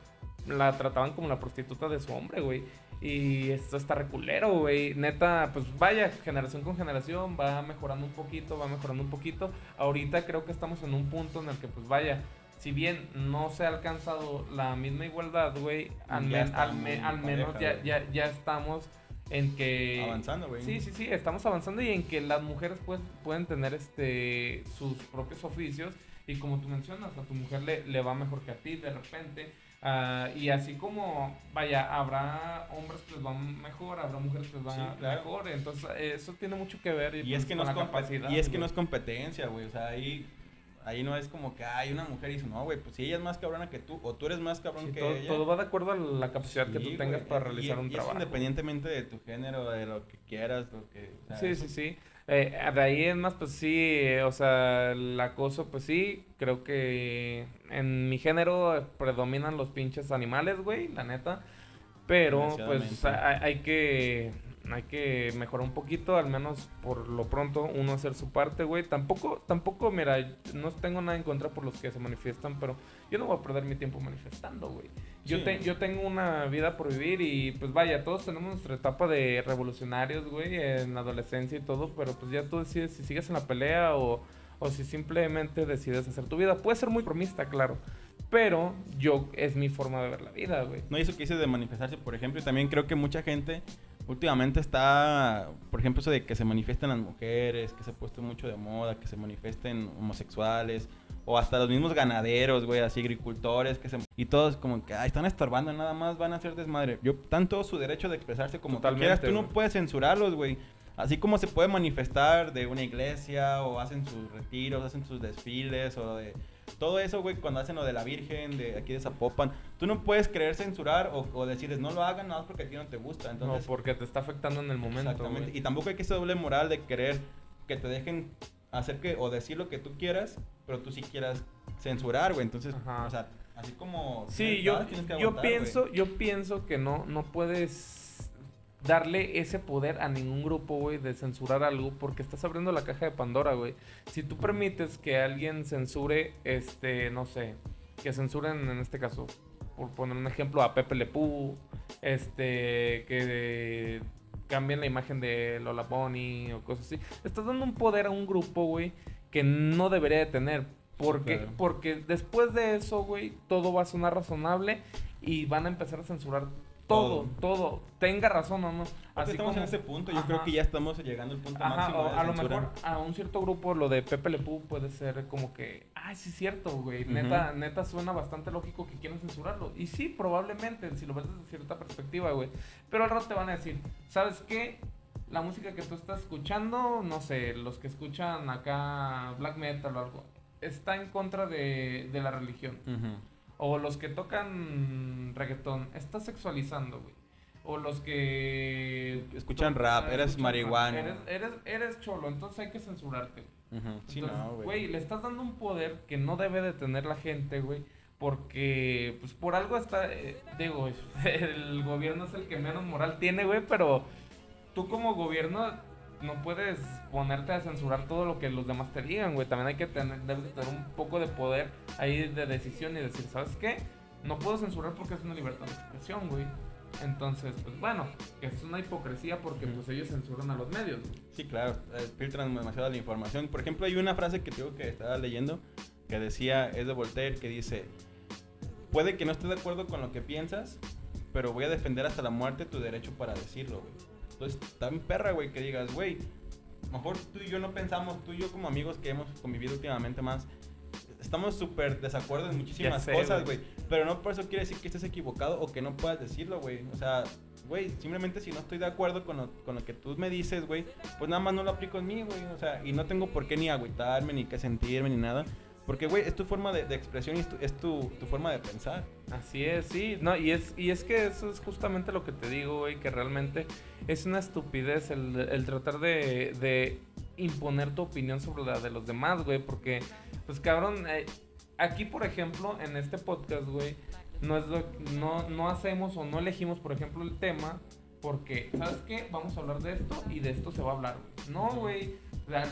la trataban como la prostituta de su hombre, güey. Y esto está reculero, güey. Neta, pues vaya, generación con generación va mejorando un poquito, va mejorando un poquito. Ahorita creo que estamos en un punto en el que, pues vaya, si bien no se ha alcanzado la misma igualdad, güey, al, men- al me- menos ya, ya, ya estamos en que... Avanzando, güey. Sí, sí, sí, estamos avanzando y en que las mujeres pues, pueden tener este sus propios oficios y como tú mencionas, a tu mujer le, le va mejor que a ti de repente. ah, y así como, vaya, habrá hombres que les van mejor, habrá mujeres que les van Sí, claro. mejor. Entonces, eso tiene mucho que ver. Y pues, es que, con no es, y es que no es competencia, güey. O sea, ahí, ahí no es como que hay una mujer y dice, no, güey, pues si ella es más cabrona que tú, o tú eres más cabrón Sí, que todo, ella. todo va de acuerdo a la capacidad que tú tengas güey, para realizar y un trabajo. independientemente de tu género, de lo que quieras, lo que... o sea, Sí, eso- sí, sí. Eh, de ahí es más, pues sí, eh, o sea, el acoso, pues sí, creo que en mi género predominan los pinches animales, güey, la neta. Pero, pues hay que hay que mejorar un poquito, al menos por lo pronto, uno hacer su parte, güey. Tampoco, tampoco, mira, no tengo nada en contra por los que se manifiestan, pero yo no voy a perder mi tiempo manifestando, güey. Yo, Sí. te- yo tengo una vida por vivir y pues vaya, todos tenemos nuestra etapa de revolucionarios, güey, en la adolescencia y todo, pero pues ya tú decides si sigues en la pelea o, o si simplemente decides hacer tu vida. Puede ser muy promista, claro, pero yo es mi forma de ver la vida, güey. No, eso que dices de manifestarse, por ejemplo, y también creo que mucha gente últimamente está, por ejemplo, eso de que se manifiesten las mujeres, que se ha puesto mucho de moda, que se manifiesten homosexuales, o hasta los mismos ganaderos, güey, así agricultores, que se... Y todos como que, están estorbando, nada más van a hacer desmadre. Yo, tanto su derecho de expresarse como Totalmente, quieras, tú no puedes censurarlos, güey. Así como se puede manifestar de una iglesia, o hacen sus retiros, hacen sus desfiles, o de... Todo eso, güey, cuando hacen lo de la Virgen, de aquí de Zapopan, tú no puedes creer censurar o, o decirles no lo hagan nada más porque a ti no te gusta. Entonces, no, porque te está afectando en el momento, exactamente. Y tampoco hay que esa doble moral de querer que te dejen hacer que o decir lo que tú quieras, pero tú sí quieras censurar, güey. Entonces, Ajá. o sea, así como Sí, yo, que yo aguantar, pienso, yo pienso que no, no puedes darle ese poder a ningún grupo, güey, de censurar algo, porque estás abriendo la caja de Pandora, güey. Si tú permites que alguien censure, este, no sé, que censuren en este caso, por poner un ejemplo, a Pepe Le Pew, este, que cambien la imagen de Lola Bunny o cosas así, estás dando un poder a un grupo, güey, que no debería de tener. Porque, claro. porque después de eso, güey, todo va a sonar razonable y van a empezar a censurar todo, todo, tenga razón o no. Así estamos en ese punto, yo creo que ya estamos llegando al punto Ajá, máximo de a lo mejor a un cierto grupo lo de Pepe Le Pew puede ser como que, ay, sí es cierto, güey, neta, neta suena bastante lógico que quieran censurarlo. Y sí, probablemente, si lo ves desde cierta perspectiva, güey. Pero al rato te van a decir, ¿sabes qué? La música que tú estás escuchando, no sé, los que escuchan acá black metal o algo, está en contra de, de la religión. Ujú. O los que tocan reggaetón, está sexualizando, güey. O los que... Escuchan rap, eres escuchan marihuano. Eres, eres, eres cholo, entonces hay que censurarte. Sí, Entonces, no, güey, güey. le estás dando un poder que no debe de tener la gente, güey. Porque, pues por algo está, eh, digo, el gobierno es el que menos moral tiene, güey, pero tú como gobierno no puedes ponerte a censurar todo lo que los demás te digan, güey. También hay que tener, debes de tener un poco de poder ahí de decisión y decir, ¿sabes qué? No puedo censurar porque es una libertad de expresión, güey. Entonces, pues bueno, es una hipocresía porque pues ellos censuran a los medios. güey. Sí, claro, filtran demasiado la información. Por ejemplo, hay una frase que digo que estaba leyendo que decía, es de Voltaire, que dice, puede que no esté de acuerdo con lo que piensas, pero voy a defender hasta la muerte tu derecho para decirlo, güey. Entonces, tan perra, güey, que digas, güey, mejor tú y yo no pensamos, tú y yo como amigos que hemos convivido últimamente más, estamos súper desacuerdo en muchísimas sé, cosas, güey. Pero no por eso quiere decir que estés equivocado o que no puedas decirlo, güey. O sea, güey, simplemente si no estoy de acuerdo con lo, con lo que tú me dices, güey, pues nada más no lo aplico en mí, güey. O sea, y no tengo por qué ni agüitarme, ni qué sentirme, ni nada. Porque, güey, es tu forma de, expresión y es, tu, tu, forma de pensar. Así es, sí, no, y es, y es que eso es justamente lo que te digo, güey, que realmente es una estupidez el, el tratar de, de imponer tu opinión sobre la de los demás, güey, porque, pues cabrón, eh, aquí por ejemplo, en este podcast, güey, no, es lo, no, no hacemos o no elegimos, por ejemplo, el tema, porque, ¿sabes qué? Vamos a hablar de esto y de esto se va a hablar. No, güey,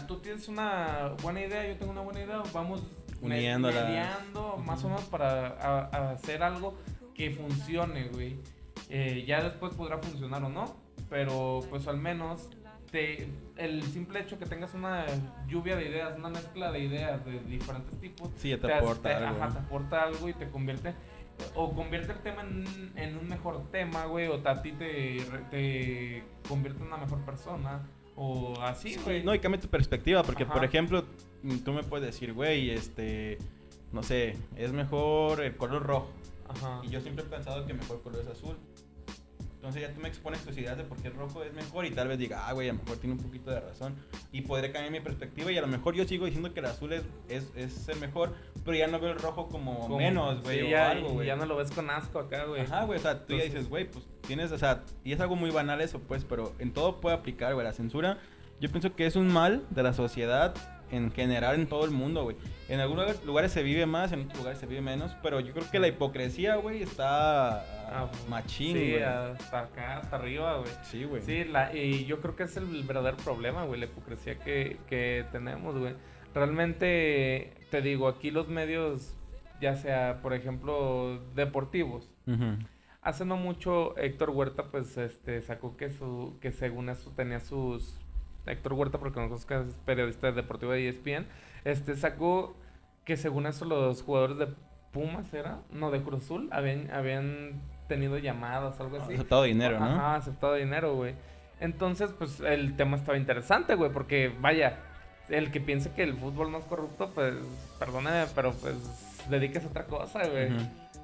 tú tienes una buena idea, yo tengo una buena idea, vamos Uniéndolas. mediando, más o menos para a- a hacer algo que funcione, güey. Eh, ya después podrá funcionar o no, pero pues al menos te, el simple hecho que tengas una lluvia de ideas, una mezcla de ideas de diferentes tipos, Sí, te, te, aporta te- algo. ajá, te aporta algo y te convierte o convierte el tema en, en un mejor tema, güey, o a ti te, te convierte en una mejor persona, o así, Sí, güey. no, y cambia tu perspectiva, porque Ajá. por ejemplo, mm, tú me puedes decir, güey, este, no sé, es mejor el color rojo. Ajá. Y yo siempre he pensado que mejor color es azul. Entonces ya tú me expones tus ideas de por qué el rojo es mejor y tal vez diga, ah, güey, a lo mejor tiene un poquito de razón. Y podré cambiar mi perspectiva y a lo mejor yo sigo diciendo que el azul es, es, es el mejor, pero ya no veo el rojo como, Como- menos, güey, sí, o ya, algo, güey. ya no lo ves con asco acá, güey. Ajá, güey, o sea, tú ya Entonces- dices, güey, pues tienes, o sea, y es algo muy banal eso, pues, pero en todo puede aplicar, güey, la censura. Yo pienso que es un mal de la sociedad en general en todo el mundo, güey. En algunos lugares se vive más, en otros lugares se vive menos, pero yo creo que la hipocresía, güey, está Ah, machín, Sí, güey. hasta acá, hasta arriba, güey. Sí, güey. Sí, la, y yo creo que es el verdadero problema, güey, la hipocresía que, que tenemos, güey. Realmente, te digo, aquí los medios, ya sea, por ejemplo, deportivos, hace no mucho Héctor Huerta, pues, este, sacó que su, que según eso tenía sus, Héctor Huerta, porque nosotros que es periodista deportivo de ESPN, este, sacó que según eso los jugadores de Pumas, ¿era? No, de Cruz Azul, habían, habían tenido llamadas, algo así. Aceptado dinero, ¿no? Ajá, aceptado dinero, güey. Entonces, pues el tema estaba interesante, güey, porque vaya, el que piense que el fútbol no es corrupto, pues perdóname, pero pues dedíquese a otra cosa, güey.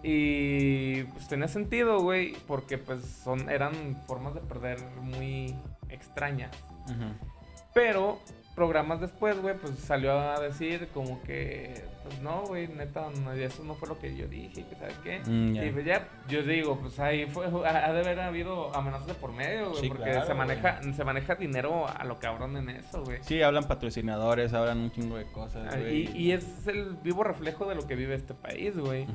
Y pues tenía sentido, güey, porque pues son eran formas de perder muy extrañas. Ujú. Pero programas después, güey, pues salió a decir como que, pues no, güey, neta, no, eso no fue lo que yo dije, y que sabe qué. Mm. Y pues ya, yo digo, pues ahí fue, ha de haber habido amenazas de por medio, güey, Sí, porque claro, se maneja, se maneja dinero a lo cabrón en eso, güey. Sí, hablan patrocinadores, hablan un chingo de cosas, Ah, güey. Y, y es el vivo reflejo de lo que vive este país, güey.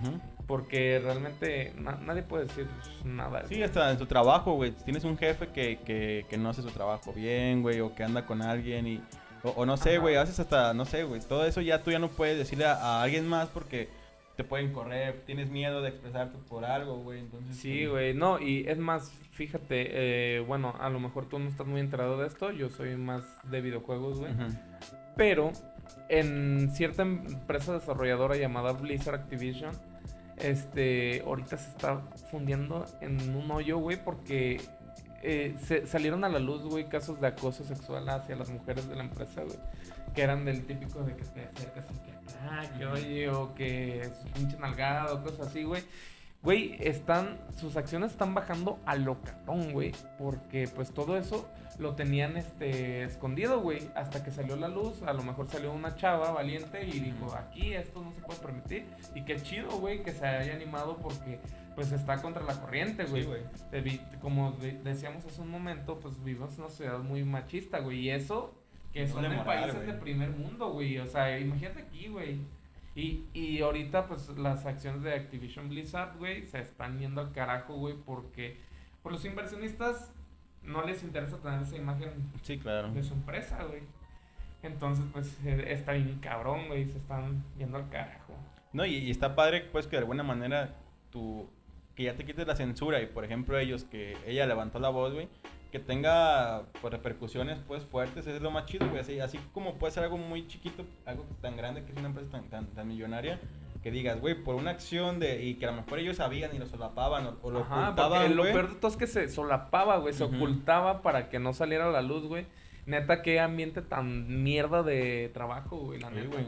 Porque realmente na- nadie puede decir nada. Sí, hasta en tu trabajo, güey. Tienes un jefe que, que, que no hace su trabajo bien, güey, o que anda con alguien y... O, o no sé, güey, haces hasta, no sé, güey. Todo eso ya tú ya no puedes decirle a, a alguien más porque te pueden correr, tienes miedo de expresarte por algo, güey. Entonces, Sí, pues, güey, no, y es más, fíjate, eh, bueno, a lo mejor tú no estás muy enterado de esto, yo soy más de videojuegos, güey. Pero en cierta empresa desarrolladora llamada Blizzard Activision, este, ahorita se está fundiendo en un hoyo, güey, porque eh, se salieron a la luz, güey, casos de acoso sexual hacia las mujeres de la empresa, güey. Que eran del típico de que te acercas y que, ah, que oye, o que es pinche nalgado, cosas así, güey. Güey, están, sus acciones están bajando a lo güey. Porque pues todo eso lo tenían este escondido, güey. Hasta que salió la luz, a lo mejor salió una chava valiente y dijo, aquí esto no se puede permitir. Y qué chido, güey, que se haya animado porque pues está contra la corriente, güey. Sí, Como de- decíamos hace un momento, pues vivimos en una sociedad muy machista, güey. Y eso que No son de en moral, países güey. de primer mundo, güey. O sea, imagínate aquí, güey. Y, y ahorita, pues, las acciones de Activision Blizzard, güey, se están yendo al carajo, güey, porque por los inversionistas no les interesa tener esa imagen Sí, claro. de su empresa, güey. Entonces, pues, eh, está bien cabrón, güey, se están yendo al carajo. No, y, y está padre, pues, que de alguna manera tú... Que ya te quites la censura y, por ejemplo, ellos que ella levantó la voz, güey, que tenga pues, repercusiones, pues, fuertes, es lo más chido, güey. Así, así como puede ser algo muy chiquito, algo tan grande que es una empresa tan, tan, tan millonaria, que digas, güey, por una acción de... Y que a lo mejor ellos sabían y lo solapaban o, o lo Ajá, ocultaban, lo peor de todo es que se solapaba, güey, se ocultaba para que no saliera a la luz, güey. Neta, qué ambiente tan mierda de trabajo, güey, la Sí, neta. güey.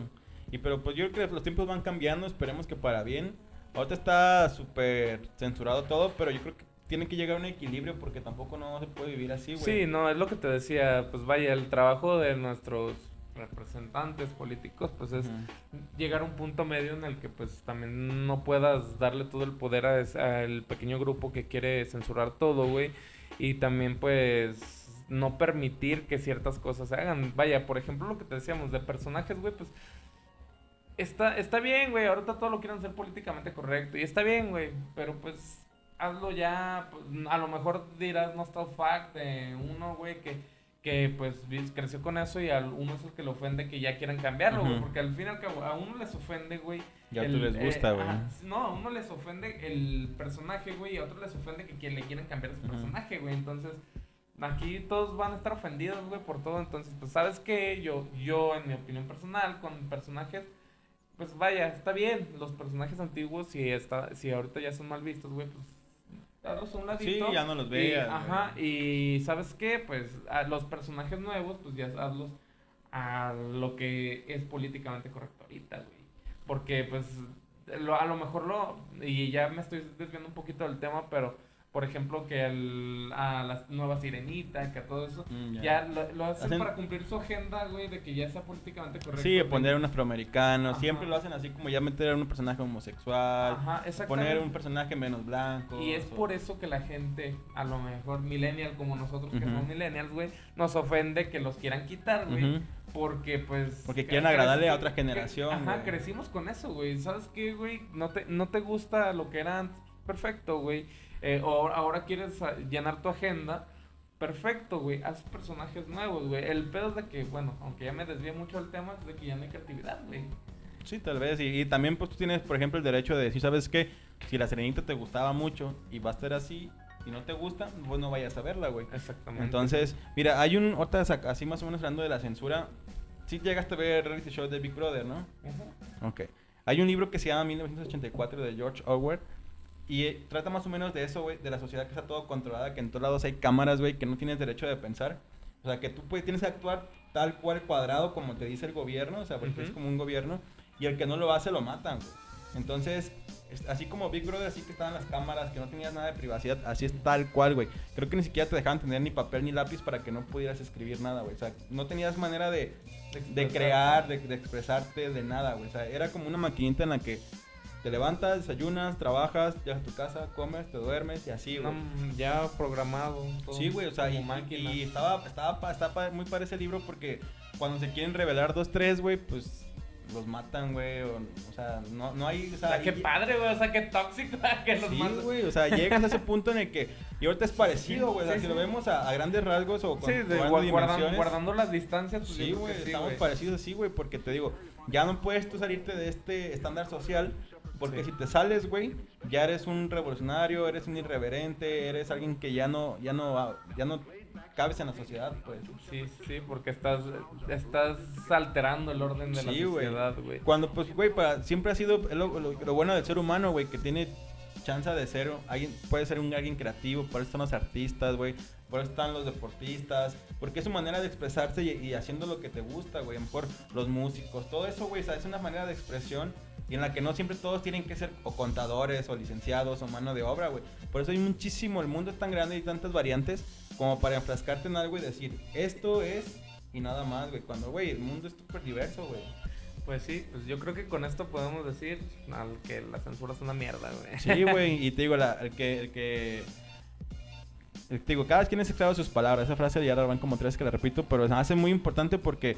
Y pero pues yo creo que los tiempos van cambiando, esperemos que para bien. Ahorita está súper censurado todo, pero yo creo que tiene que llegar a un equilibrio porque tampoco no se puede vivir así, güey. Sí, no, es lo que te decía, pues vaya, el trabajo de nuestros representantes políticos, pues es llegar a un punto medio en el que pues también no puedas darle todo el poder a al pequeño grupo que quiere censurar todo, güey, y también pues no permitir que ciertas cosas se hagan. Vaya, por ejemplo, lo que te decíamos de personajes, güey, pues está, está bien, güey, ahorita todo lo quieren hacer políticamente correcto, y está bien, güey, pero pues hazlo ya, pues, a lo mejor dirás no está fact de uno, güey, que, que pues creció con eso y a uno es el que le ofende que ya quieran cambiarlo, güey, porque al fin y al cabo a uno les ofende, güey. Ya tú les gusta, eh, güey. no, a uno les ofende el personaje, güey, y a otro les ofende que, que le quieren cambiar Ujú. personaje, güey. Entonces, aquí todos van a estar ofendidos, güey, por todo. Entonces, pues, ¿sabes qué? Yo, yo, en mi opinión personal, con personajes, pues vaya, está bien. Los personajes antiguos, si, está, si ahorita ya son mal vistos, güey, pues, hazlos a un Sí, ladito. ya no los Y, veas. ajá, y ¿sabes qué? Pues a los personajes nuevos, pues ya hazlos a lo que es políticamente correcto ahorita, güey. Porque, pues, lo- a lo mejor lo... Y ya me estoy desviando un poquito del tema, pero, por ejemplo, que el, a la nueva sirenita, que a todo eso, Mm, ya, lo, lo hacen, Hacen- para cumplir su agenda, güey, de que ya sea políticamente correcto. Sí, poner un afroamericano. Ajá. Siempre lo hacen así como ya meter a un personaje homosexual. Ajá. Poner un personaje menos blanco. Y es o- por eso que la gente, a lo mejor millennial como nosotros que Ujú. somos millennials, güey, nos ofende que los quieran quitar, güey. Porque pues... Porque quieren agradarle a otra generación, Ajá, crecimos con eso, güey. ¿Sabes qué, güey? No te, no te gusta lo que era antes. Perfecto, güey. Eh, o ahora- quieres ah, llenar tu agenda. Perfecto, güey. Haz personajes nuevos, güey. El pedo es de que, bueno, aunque ya me desvié mucho del tema, es de que ya no hay creatividad, güey. Sí, tal vez. Y, y también pues tú tienes, por ejemplo, el derecho de decir, ¿sabes qué? Si la serenita te gustaba mucho y va a estar así y no te gusta, pues no vayas a verla, güey. Exactamente. Entonces, mira, hay un, otra así más o menos hablando de la censura. Sí llegaste a ver el reality show de Big Brother, ¿no? Ujú. Ok. Hay un libro que se llama 1984 de George Orwell. Y eh, trata más o menos de eso, güey, de la sociedad que está todo controlada, que en todos lados hay cámaras, güey, que no tienes derecho de pensar. O sea, que tú puedes, tienes que actuar tal cual cuadrado como te dice el gobierno, o sea, porque es como un gobierno, y el que no lo hace lo matan, güey. Entonces, es- así como Big Brother, así que estaban las cámaras, que no tenías nada de privacidad, así es tal cual, güey. Creo que ni siquiera te dejaban tener ni papel ni lápiz para que no pudieras escribir nada, güey. O sea, no tenías manera de, de expresarte. crear, de, de expresarte, de nada, güey. O sea, era como una maquinita en la que te levantas, desayunas, trabajas, llegas a tu casa, comes, te duermes y así, güey. No, ya programado. todo Sí, güey, o sea, y, como máquina. y estaba, estaba, pa- estaba muy padre ese libro porque cuando se quieren revelar dos, tres, güey, pues los matan, güey, o, o sea, no, no hay, o O sea, sea, qué y- padre, güey. O sea, qué tóxico que los Sí, mandan. güey, o sea, llegas a ese punto en el que, y ahorita es parecido, güey, o sea, Sí, si sí. lo vemos a, a grandes rasgos o con Sí, de, guardando gua- guardan- dimensiones, guardando las distancias. pues, Sí, güey, sí, estamos parecidos así, güey, porque te digo, ya no puedes tú salirte de este estándar social, porque Sí. si te sales, güey, ya eres un revolucionario, eres un irreverente, eres alguien que ya no, ya no, ya no cabes en la sociedad, pues. Sí, sí, porque estás, estás alterando el orden de Sí, la sociedad, güey. Cuando, pues, güey, para, siempre ha sido lo, lo- lo bueno del ser humano, güey, que tiene chance de ser alguien, puede ser un alguien creativo, por eso están los artistas, güey, por eso están los deportistas, porque es su manera de expresarse y, y haciendo lo que te gusta, güey, mejor los músicos, todo eso, güey, es una manera de expresión y en la que no siempre todos tienen que ser o contadores o licenciados o mano de obra, güey. Por eso hay muchísimo, el mundo es tan grande y tantas variantes como para enfrascarte en algo y decir, esto es y nada más, güey, cuando, güey, el mundo es súper diverso, güey. Pues sí, pues yo creo que con esto podemos decir al que la censura es una mierda, güey. Sí, güey, y te digo, la- el que, el que, te digo, cada quien es esclavo de sus palabras. Esa frase ya la van como tres que la repito, pero se hace muy importante porque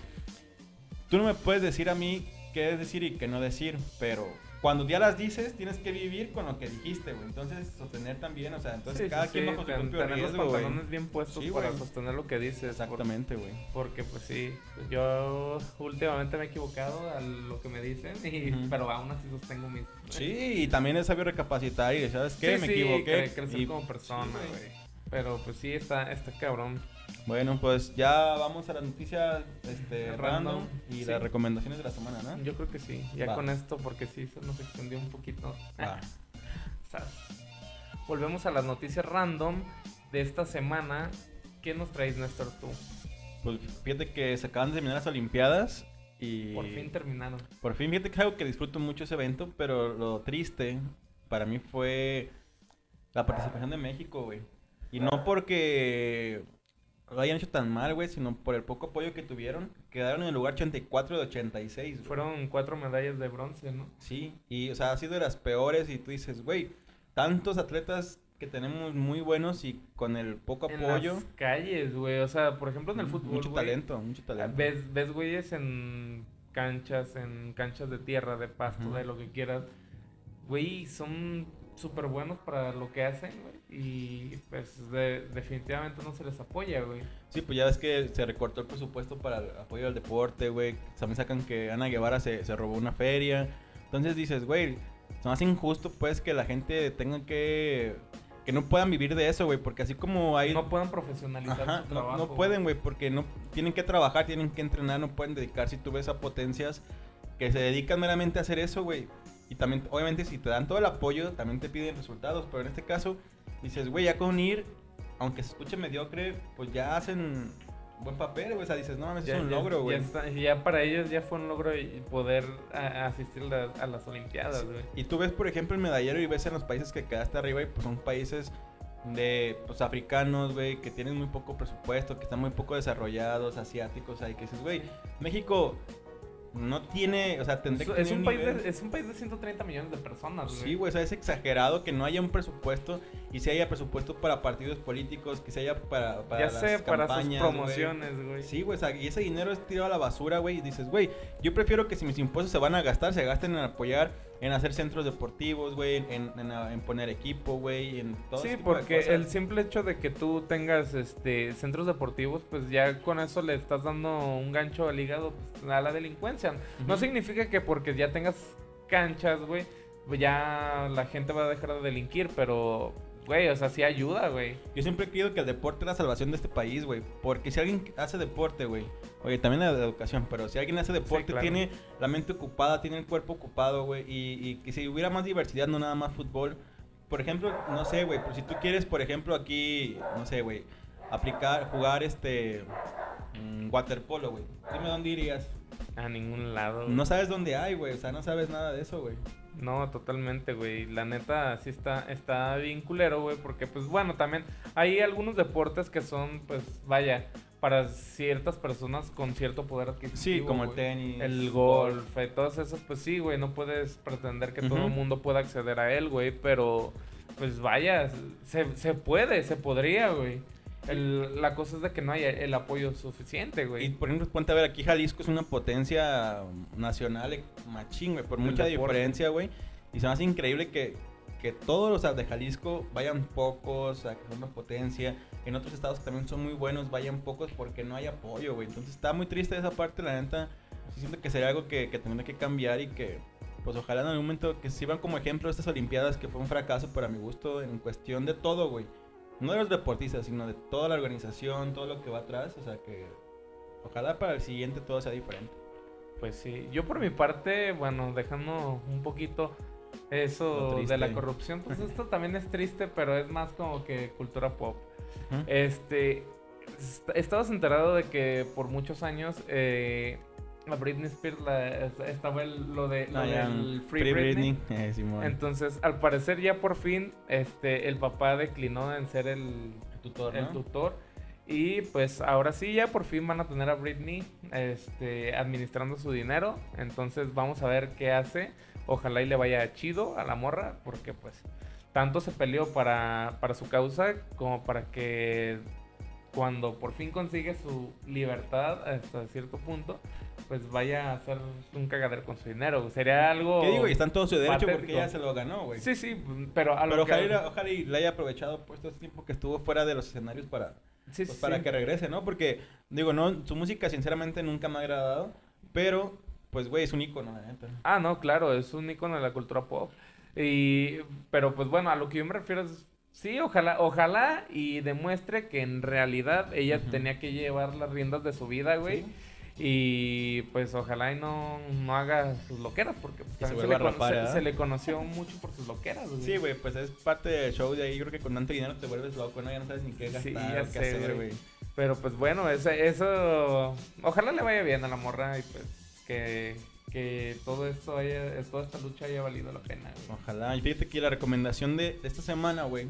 tú no me puedes decir a mí qué es decir y qué no decir, pero cuando ya las dices, tienes que vivir con lo que dijiste, güey. Entonces, sostener también, o sea, entonces Sí, cada sí, quien bajo su ten- propio tener los riesgo, güey. pantalones bien puestos Sí, para sostener lo que dices. Exactamente, güey. por- porque pues sí, yo últimamente me he equivocado a lo que me dicen, y, Ujú. pero aún así sostengo mis... Sí, y también es sabio recapacitar y ¿sabes qué? Me equivoqué. cre- crecer y- como persona, güey. Pero pues sí, está, está cabrón. Bueno, pues ya vamos a las noticias este, Random, random y sí. las recomendaciones de la semana, ¿no? Yo creo que sí, ya Va. con esto, porque sí, se nos extendió un poquito. Va. Volvemos a las noticias random de esta semana. ¿Qué nos traes, Néstor, tú? Pues fíjate que se acaban de terminar las Olimpiadas y... Por fin terminaron. Por fin, fíjate que algo que disfruto mucho ese evento, pero lo triste para mí fue la participación de México, güey. Y no porque lo hayan hecho tan mal, güey, sino por el poco apoyo que tuvieron. Quedaron en el lugar 84 de 86, güey. Fueron cuatro medallas de bronce, ¿no? Sí, y o sea, ha sido de las peores y tú dices, güey, tantos atletas que tenemos muy buenos y con el poco En apoyo, las calles, güey. O sea, por ejemplo, en el fútbol, mucho güey, talento, mucho talento. Ves, ves güeyes en canchas, en canchas de tierra, de pasto, de lo que quieras. Güey, son súper buenos para lo que hacen, güey. Y pues definitivamente no se les apoya, güey. Sí, pues ya ves que se recortó el presupuesto para el apoyo al deporte, güey. También sacan que Ana Guevara se, se robó una feria. Entonces dices, güey, es más injusto pues que la gente tenga que que no puedan vivir de eso, güey, porque así como hay... No puedan profesionalizar su trabajo. No, pueden, güey, porque no tienen que trabajar, tienen que entrenar, no pueden dedicarse. Si tú ves a potencias que se dedican meramente a hacer eso, güey. Y también, obviamente, si te dan todo el apoyo, también te piden resultados. Pero en este caso, dices, güey, ya con ir, aunque se escuche mediocre, pues ya hacen buen papel, güey. O sea, dices, no mames, es un logro, güey. Ya, para ellos ya fue un logro poder asistir a las Olimpiadas, güey. Y tú ves, por ejemplo, el medallero y ves en los países que quedaste arriba y pues son países de pues africanos, güey, que tienen muy poco presupuesto, que están muy poco desarrollados, asiáticos, ahí que dices, güey, México no tiene, o sea, tendría que es un, país de, es un país de 130 millones de personas, güey. Sí, güey, o sea, es exagerado que no haya un presupuesto y si haya presupuesto para partidos políticos, que se haya para, para ya sé, para sus promociones, güey. Sí, güey, o sea, y ese dinero es tirado a la basura, güey, y dices, güey, yo prefiero que si mis impuestos se van a gastar, se gasten en apoyar en hacer centros deportivos, güey, en, en, poner equipo, güey, en todo Sí, porque el simple hecho de que tú tengas este centros deportivos, pues ya con eso le estás dando un gancho al hígado pues, a la delincuencia. No significa que porque ya tengas canchas, güey, ya la gente va a dejar de delinquir, pero Güey, o sea, sí ayuda, güey. Yo siempre he creído que el deporte es la salvación de este país, güey. Porque si alguien hace deporte, güey. Oye, también la educación, pero si alguien hace deporte, tiene la mente ocupada, tiene el cuerpo ocupado, güey. Y, y que si hubiera más diversidad, no nada más fútbol. Por ejemplo, no sé, güey. Pues si tú quieres, por ejemplo, aquí, no sé, güey. Aplicar, jugar este. Mm, waterpolo, güey. Dime dónde irías. A ningún lado. No sabes dónde hay, güey. O sea, no sabes nada de eso, güey. No, totalmente, güey. La neta sí está, está bien culero, güey. Porque, pues bueno, también hay algunos deportes que son, pues, vaya, para ciertas personas con cierto poder adquisitivo. Sí, como el tenis. El golf, y todas esas, pues sí, güey. No puedes pretender que todo el mundo pueda acceder a él, güey. Pero, pues vaya, se, se puede, se podría, güey. El, la cosa es de que no hay el apoyo suficiente, güey. Y por ejemplo, cuenta, a ver, aquí Jalisco es una potencia nacional machín, güey, por mucha diferencia, güey. Y se me hace increíble que, que todos los de Jalisco vayan pocos, o sea, que son una potencia. En otros estados que también son muy buenos, vayan pocos porque no hay apoyo, güey. Entonces está muy triste esa parte, la neta. siento que sería algo que, que tendría que cambiar y que, pues ojalá en algún momento que sirvan como ejemplo estas Olimpiadas, que fue un fracaso para mi gusto en cuestión de todo, güey no de los deportistas, sino de toda la organización, todo lo que va atrás. O sea que ojalá para el siguiente todo sea diferente. Pues sí, yo por mi parte, bueno, dejando un poquito eso de la corrupción, pues esto también es triste, pero es más como que cultura pop. Este, estabas enterado de que por muchos años eh, a Britney Spears estaba lo de lo del Free, Britney. Eh, Entonces, al parecer ya por fin este el papá declinó en ser el, tutor, el tutor y pues ahora sí ya por fin van a tener a Britney este administrando su dinero. Entonces, vamos a ver qué hace. Ojalá y le vaya chido a la morra porque pues tanto se peleó para, para su causa como para que cuando por fin consigue su libertad hasta cierto punto, pues vaya a hacer un cagadero con su dinero. Sería algo. ¿Qué digo? Y está en todo su derecho porque ya se lo ganó, güey. Sí, sí, pero a Pero ojalá, ojalá y le haya aprovechado pues todo este tiempo que estuvo fuera de los escenarios para, pues, para que regrese, ¿no? Porque, digo, no, su música sinceramente nunca me ha agradado, pero, pues, güey, es un ícono, la neta. Ah, no, claro, es un ícono de la cultura pop. Y, pero pues bueno, a lo que yo me refiero es Sí, ojalá, ojalá y demuestre que en realidad ella tenía que llevar las riendas de su vida, güey. Y pues ojalá y no, no haga sus loqueras, porque pues, se, le se, le conoció mucho por sus loqueras, güey. Sí, güey, pues es parte del show de ahí. Creo que con tanto dinero te vuelves loco, ¿no? Ya no sabes ni qué gastar, sí, qué hacer, güey. Pero pues bueno, eso, eso. Ojalá le vaya bien a la morra y pues que que todo esto haya, toda esta lucha haya valido la pena. Ojalá. Y fíjate que la recomendación de, esta semana, güey.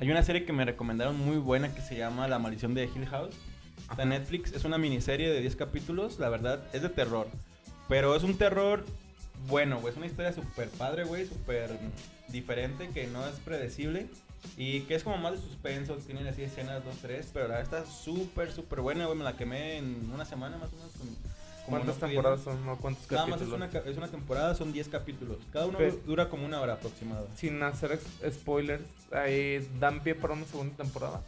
Hay una serie que me recomendaron muy buena que se llama La maldición de Hill House. Está Netflix. Es una miniserie de 10 capítulos. La verdad, es de terror. Pero es un terror bueno, güey. Es una historia súper padre, güey. Súper diferente, que no es predecible. Y que es como más de suspenso. Tienen así escenas, dos, tres. Pero la verdad está súper, súper buena, güey. Me la quemé en una semana más o menos como ¿Cuántas no temporadas son? ¿No? ¿Cuántos Nada más capítulos? es una, es una temporada, son 10 capítulos. Cada uno dura como una hora aproximada. Sin hacer spoilers, ahí dan pie para una segunda temporada.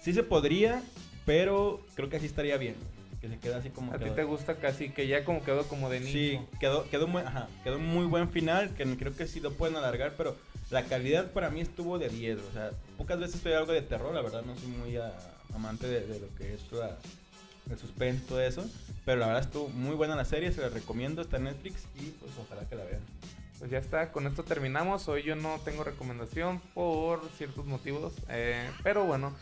Sí se podría, pero creo que así estaría bien. Que se queda así como A ti te gusta casi, que ya como quedó como de nicho. Sí, quedó, quedó, muy, ajá, quedó un muy buen final, que creo que sí lo pueden alargar, pero la calidad para mí estuvo de 10. O sea, pocas veces veo algo de terror, la verdad no soy muy ah, amante de, de lo que es la, el suspense, todo eso. Pero la verdad estuvo muy buena la serie, se la recomiendo, está en Netflix y pues ojalá que la vean. Pues ya está, con esto terminamos. Hoy yo no tengo recomendación por ciertos motivos. eh, pero bueno,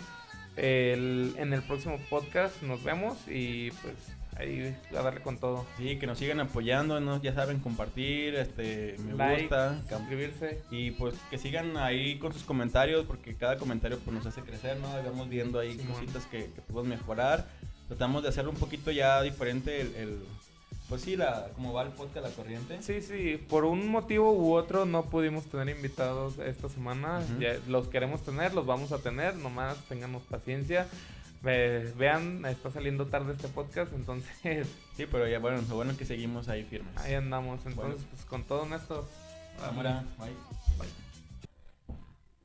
el- en el próximo podcast nos vemos y pues ahí a darle con todo. Sí, que nos sigan apoyando, ¿no? ya saben, compartir, este, me like, gusta, suscribirse. Y pues que sigan ahí con sus comentarios, porque cada comentario pues nos hace crecer, ¿no? Vamos viendo ahí cositas que, que podemos mejorar. Tratamos de hacerlo un poquito ya diferente el, el- pues sí, la, como va el podcast, la corriente. Sí, sí, por un motivo u otro no pudimos tener invitados esta semana. Ya los queremos tener, los vamos a tener, nomás tengamos paciencia. Ve- vean, está saliendo tarde este podcast, entonces Sí, pero ya bueno, lo bueno es que seguimos ahí firmes. ahí andamos. Entonces, Bueno. pues con todo Néstor. Cámara, bye. Bye.